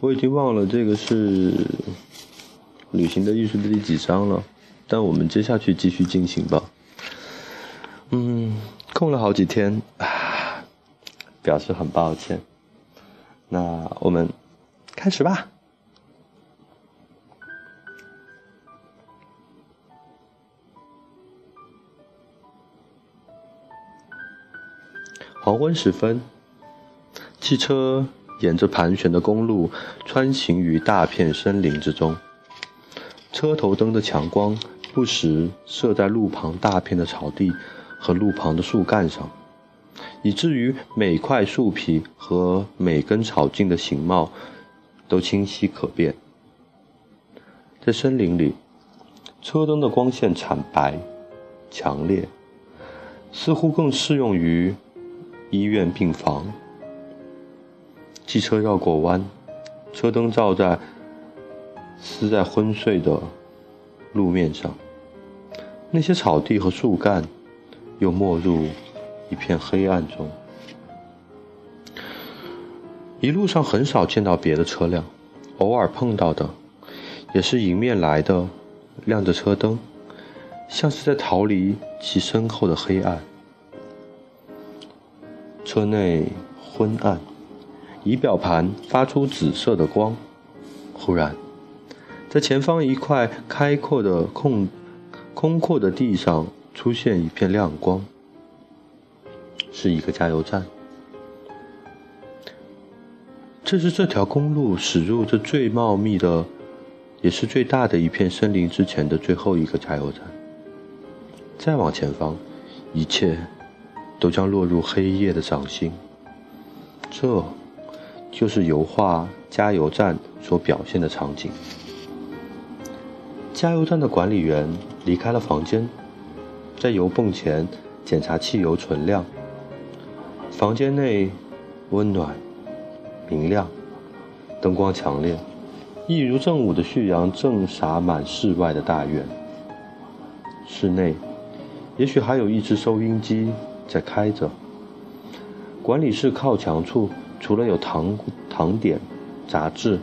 我已经忘了这个是旅行的艺术的第几章了，但我们接下去继续进行吧。嗯，空了好几天啊，表示很抱歉。那我们开始吧。黄昏时分，汽车。沿着盘旋的公路穿行于大片森林之中，车头灯的强光不时射在路旁大片的草地和路旁的树干上，以至于每块树皮和每根草茎的形貌都清晰可辨。在森林里，车灯的光线惨白、强烈，似乎更适用于医院病房。汽车绕过弯，车灯照在撕在昏睡的路面上，那些草地和树干又没入一片黑暗中。一路上很少见到别的车辆，偶尔碰到的也是迎面来的，亮着车灯，像是在逃离其身后的黑暗。车内昏暗。仪表盘发出紫色的光，忽然，在前方一块开阔的空空阔的地上出现一片亮光，是一个加油站。这是这条公路驶入这最茂密的，也是最大的一片森林之前的最后一个加油站。再往前方，一切都将落入黑夜的掌心。这。就是油画加油站所表现的场景。加油站的管理员离开了房间，在油泵前检查汽油存量。房间内温暖、明亮，灯光强烈，一如正午的旭阳正洒满室外的大院。室内，也许还有一只收音机在开着。管理室靠墙处。除了有糖糖点、杂志、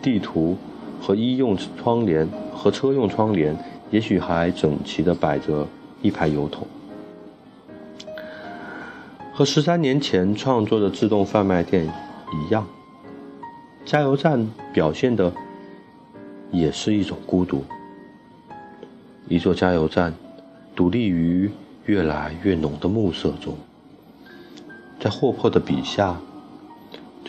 地图和医用窗帘和车用窗帘，也许还整齐地摆着一排油桶。和十三年前创作的自动贩卖店一样，加油站表现的也是一种孤独。一座加油站独立于越来越浓的暮色中，在霍珀的笔下。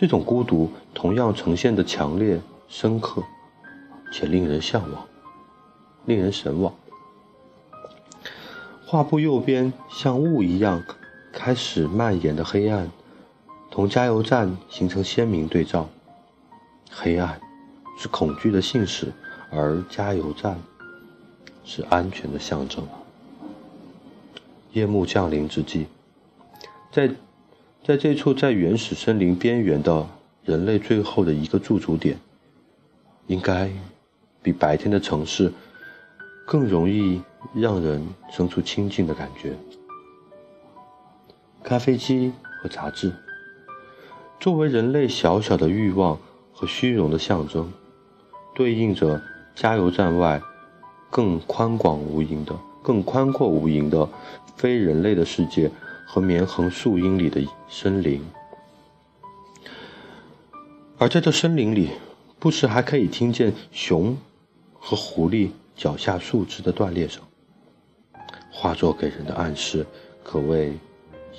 这种孤独同样呈现的强烈、深刻，且令人向往，令人神往。画布右边像雾一样开始蔓延的黑暗，同加油站形成鲜明对照。黑暗是恐惧的信使，而加油站是安全的象征。夜幕降临之际，在。在这处在原始森林边缘的人类最后的一个驻足点，应该比白天的城市更容易让人生出亲近的感觉。咖啡机和杂志，作为人类小小的欲望和虚荣的象征，对应着加油站外更宽广无垠的、更宽阔无垠的非人类的世界。和绵横数英里的森林，而在这森林里，不时还可以听见熊和狐狸脚下树枝的断裂声。画作给人的暗示可谓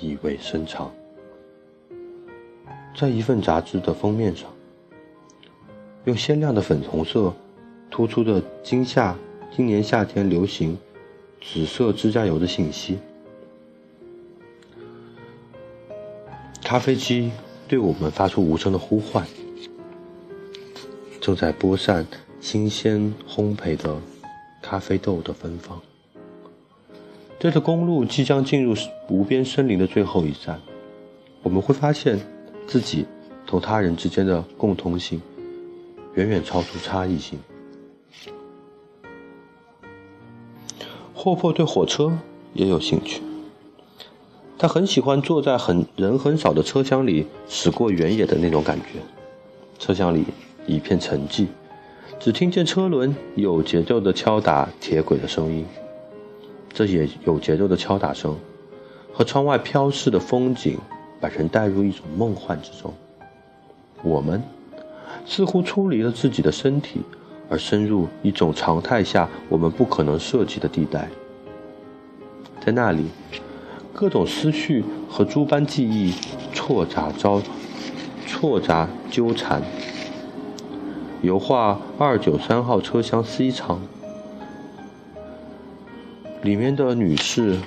意味深长。在一份杂志的封面上，用鲜亮的粉红色突出的今夏今年夏天流行紫色指甲油的信息。咖啡机对我们发出无声的呼唤，正在播散新鲜烘焙的咖啡豆的芬芳。这条公路即将进入无边森林的最后一站，我们会发现自己同他人之间的共通性远远超出差异性。霍珀对火车也有兴趣。他很喜欢坐在很人很少的车厢里驶过原野的那种感觉。车厢里一片沉寂，只听见车轮有节奏的敲打铁轨的声音。这也有节奏的敲打声，和窗外飘逝的风景，把人带入一种梦幻之中。我们似乎出离了自己的身体，而深入一种常态下我们不可能涉及的地带。在那里，各种思绪和诸般记忆错杂交错杂纠缠。油画二九三号车厢 C 舱。里面的女士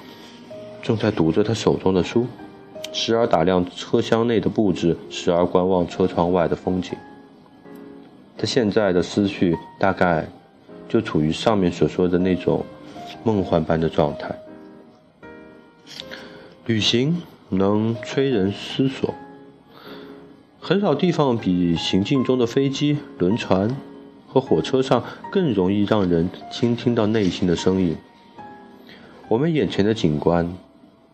正在读着她手中的书，时而打量车厢内的布置，时而观望车窗外的风景。她现在的思绪大概就处于上面所说的那种梦幻般的状态。旅行能催人思索，很少地方比行进中的飞机、轮船和火车上更容易让人倾听到内心的声音。我们眼前的景观，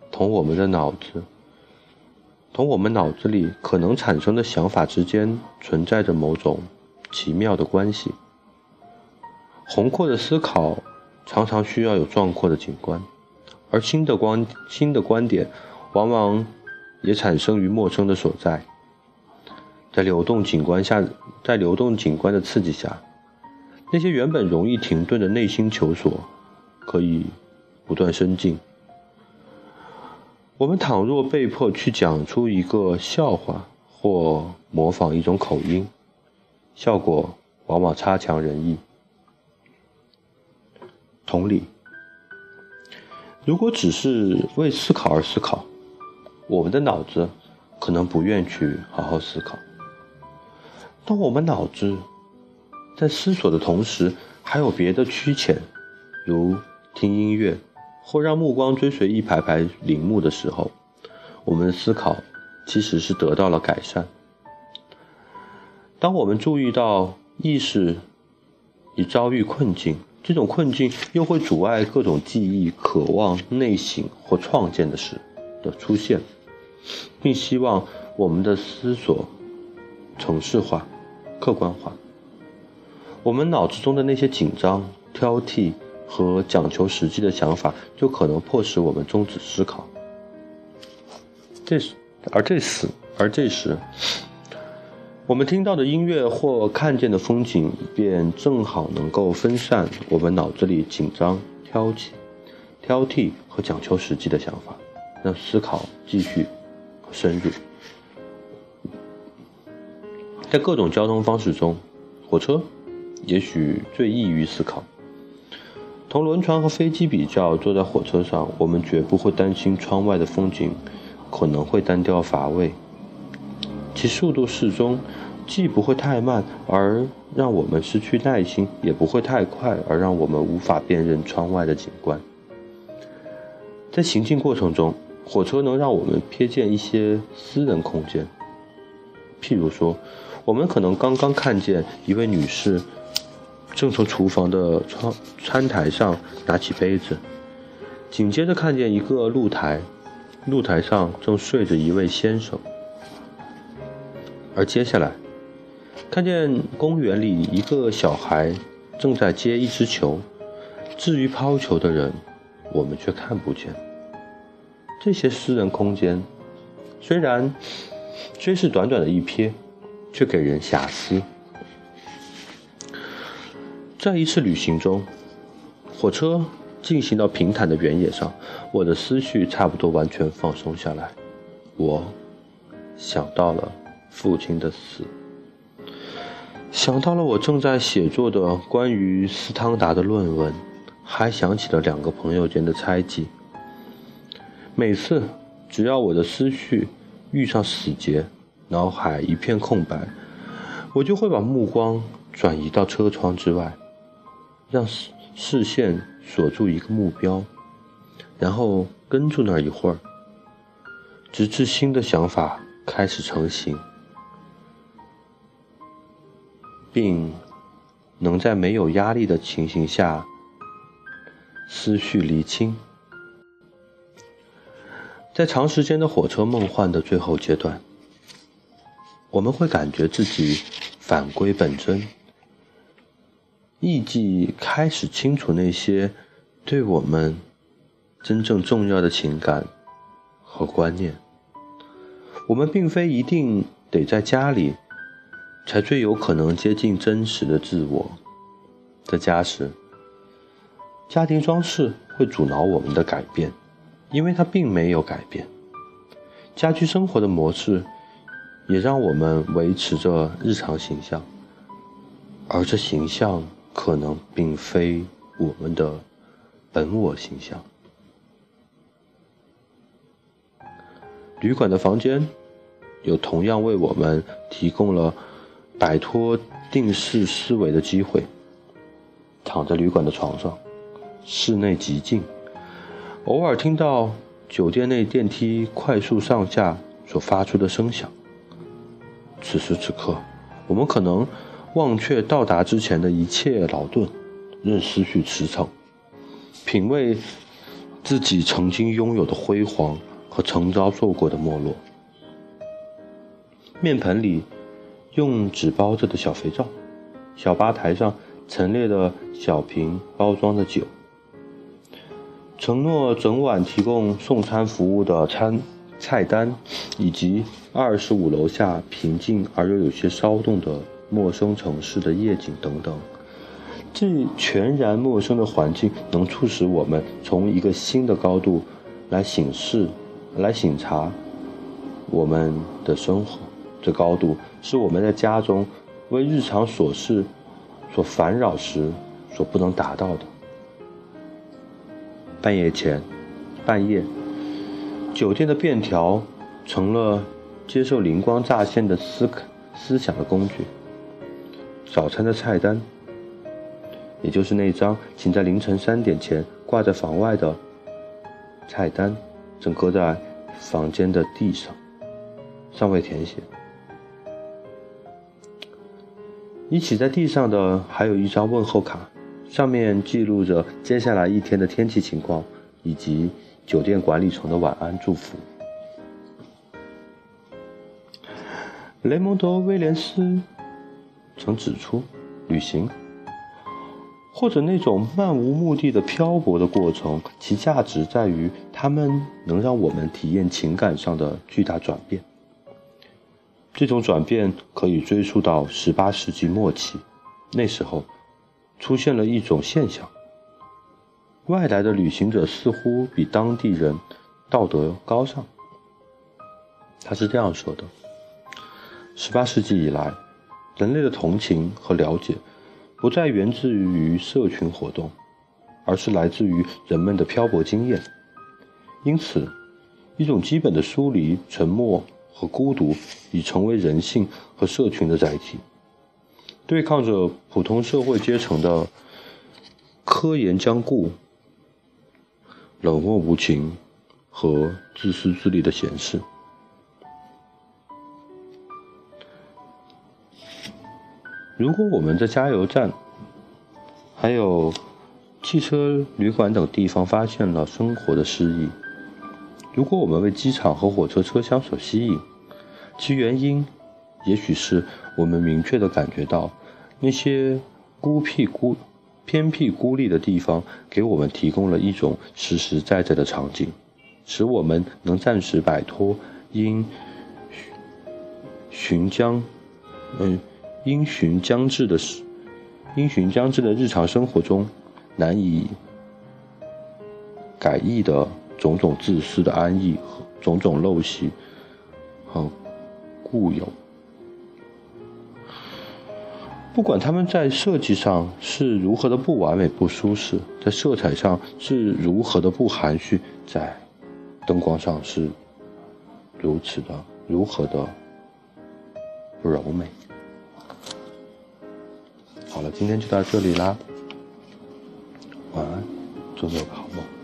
同我们的脑子，同我们脑子里可能产生的想法之间存在着某种奇妙的关系。宏阔的思考常常需要有壮阔的景观，而新的观新的观点，往往也产生于陌生的所在。在流动景观下，在流动景观的刺激下，那些原本容易停顿的内心求索，可以。不断深进。我们倘若被迫去讲出一个笑话或模仿一种口音，效果往往差强人意。同理，如果只是为思考而思考，我们的脑子可能不愿去好好思考。当我们脑子在思索的同时，还有别的驱遣，如听音乐。或让目光追随一排排陵墓的时候，我们的思考其实是得到了改善。当我们注意到意识已遭遇困境，这种困境又会阻碍各种记忆、渴望、内省或创建的事的出现，并希望我们的思索程式化、客观化。我们脑子中的那些紧张、挑剔。和讲求实际的想法，就可能迫使我们终止思考。这时，而这时，而这时，我们听到的音乐或看见的风景，便正好能够分散我们脑子里紧张、挑剔、挑剔和讲求实际的想法，让思考继续深入。在各种交通方式中，火车也许最易于思考。同轮船和飞机比较，坐在火车上，我们绝不会担心窗外的风景可能会单调乏味。其速度适中，既不会太慢而让我们失去耐心，也不会太快而让我们无法辨认窗外的景观。在行进过程中，火车能让我们瞥见一些私人空间，譬如说，我们可能刚刚看见一位女士。正从厨房的窗餐台上拿起杯子，紧接着看见一个露台，露台上正睡着一位先生，而接下来看见公园里一个小孩正在接一只球，至于抛球的人，我们却看不见。这些私人空间，虽然虽是短短的一瞥，却给人遐思。在一次旅行中，火车进行到平坦的原野上，我的思绪差不多完全放松下来。我想到了父亲的死，想到了我正在写作的关于斯汤达的论文，还想起了两个朋友间的猜忌。每次只要我的思绪遇上死结，脑海一片空白，我就会把目光转移到车窗之外。让视视线锁住一个目标，然后跟住那儿一会儿，直至新的想法开始成型，并能在没有压力的情形下思绪厘清。在长时间的火车梦幻的最后阶段，我们会感觉自己。返归本真，艺伎开始清楚那些对我们真正重要的情感和观念。我们并非一定得在家里才最有可能接近真实的自我。在家时，家庭装饰会阻挠我们的改变，因为它并没有改变。家居生活的模式也让我们维持着日常形象，而这形象可能并非我们的本我形象。旅馆的房间。有同样为我们提供了摆脱定式思维的机会。躺在旅馆的床上，室内极静，偶尔听到酒店内电梯快速上下所发出的声响。此时此刻，我们可能忘却到达之前的一切劳顿，任思绪驰骋，品味自己曾经拥有的辉煌和曾遭受过的没落。面盆里用纸包着的小肥皂，小吧台上陈列的小瓶包装的酒，承诺整晚提供送餐服务的餐菜单，以及二十五楼下平静而又有些骚动的陌生城市的夜景等等，这全然陌生的环境能促使我们从一个新的高度来醒视、来醒察我们的生活。这高度是我们在家中为日常琐事所烦扰时所不能达到的。半夜前，半夜，酒店的便条成了接受灵光乍现的思思想的工具。早餐的菜单，也就是那张请在凌晨三点前挂在房外的菜单，正搁在房间的地上，尚未填写。你起在地上的还有一张问候卡，上面记录着接下来一天的天气情况以及酒店管理层的晚安祝福。雷蒙德·威廉斯曾指出，旅行或者那种漫无目的的漂泊的过程，其价值在于它们能让我们体验情感上的巨大转变。这种转变可以追溯到18世纪末期，那时候出现了一种现象：外来的旅行者似乎比当地人道德高尚。他是这样说的：18世纪以来，人类的同情和了解不再源自于社群活动，而是来自于人们的漂泊经验。因此，一种基本的疏离、沉默。和孤独已成为人性和社群的载体，对抗着普通社会阶层的科研僵固、冷漠无情和自私自利的闲事。如果我们在加油站、还有汽车旅馆等地方发现了生活的诗意，如果我们为机场和火车车厢所吸引，其原因，也许是我们明确的感觉到，那些孤僻孤、偏僻孤立的地方，给我们提供了一种实实在在的场景，使我们能暂时摆脱因寻将，嗯，因循将至的因循将至的日常生活中难以改易的种种自私的安逸和。种种陋习和固有，不管他们在设计上是如何的不完美、不舒适，在色彩上是如何的不含蓄，在灯光上是如此的如何的不柔美。好了，今天就到这里啦，晚安，祝你有个好梦。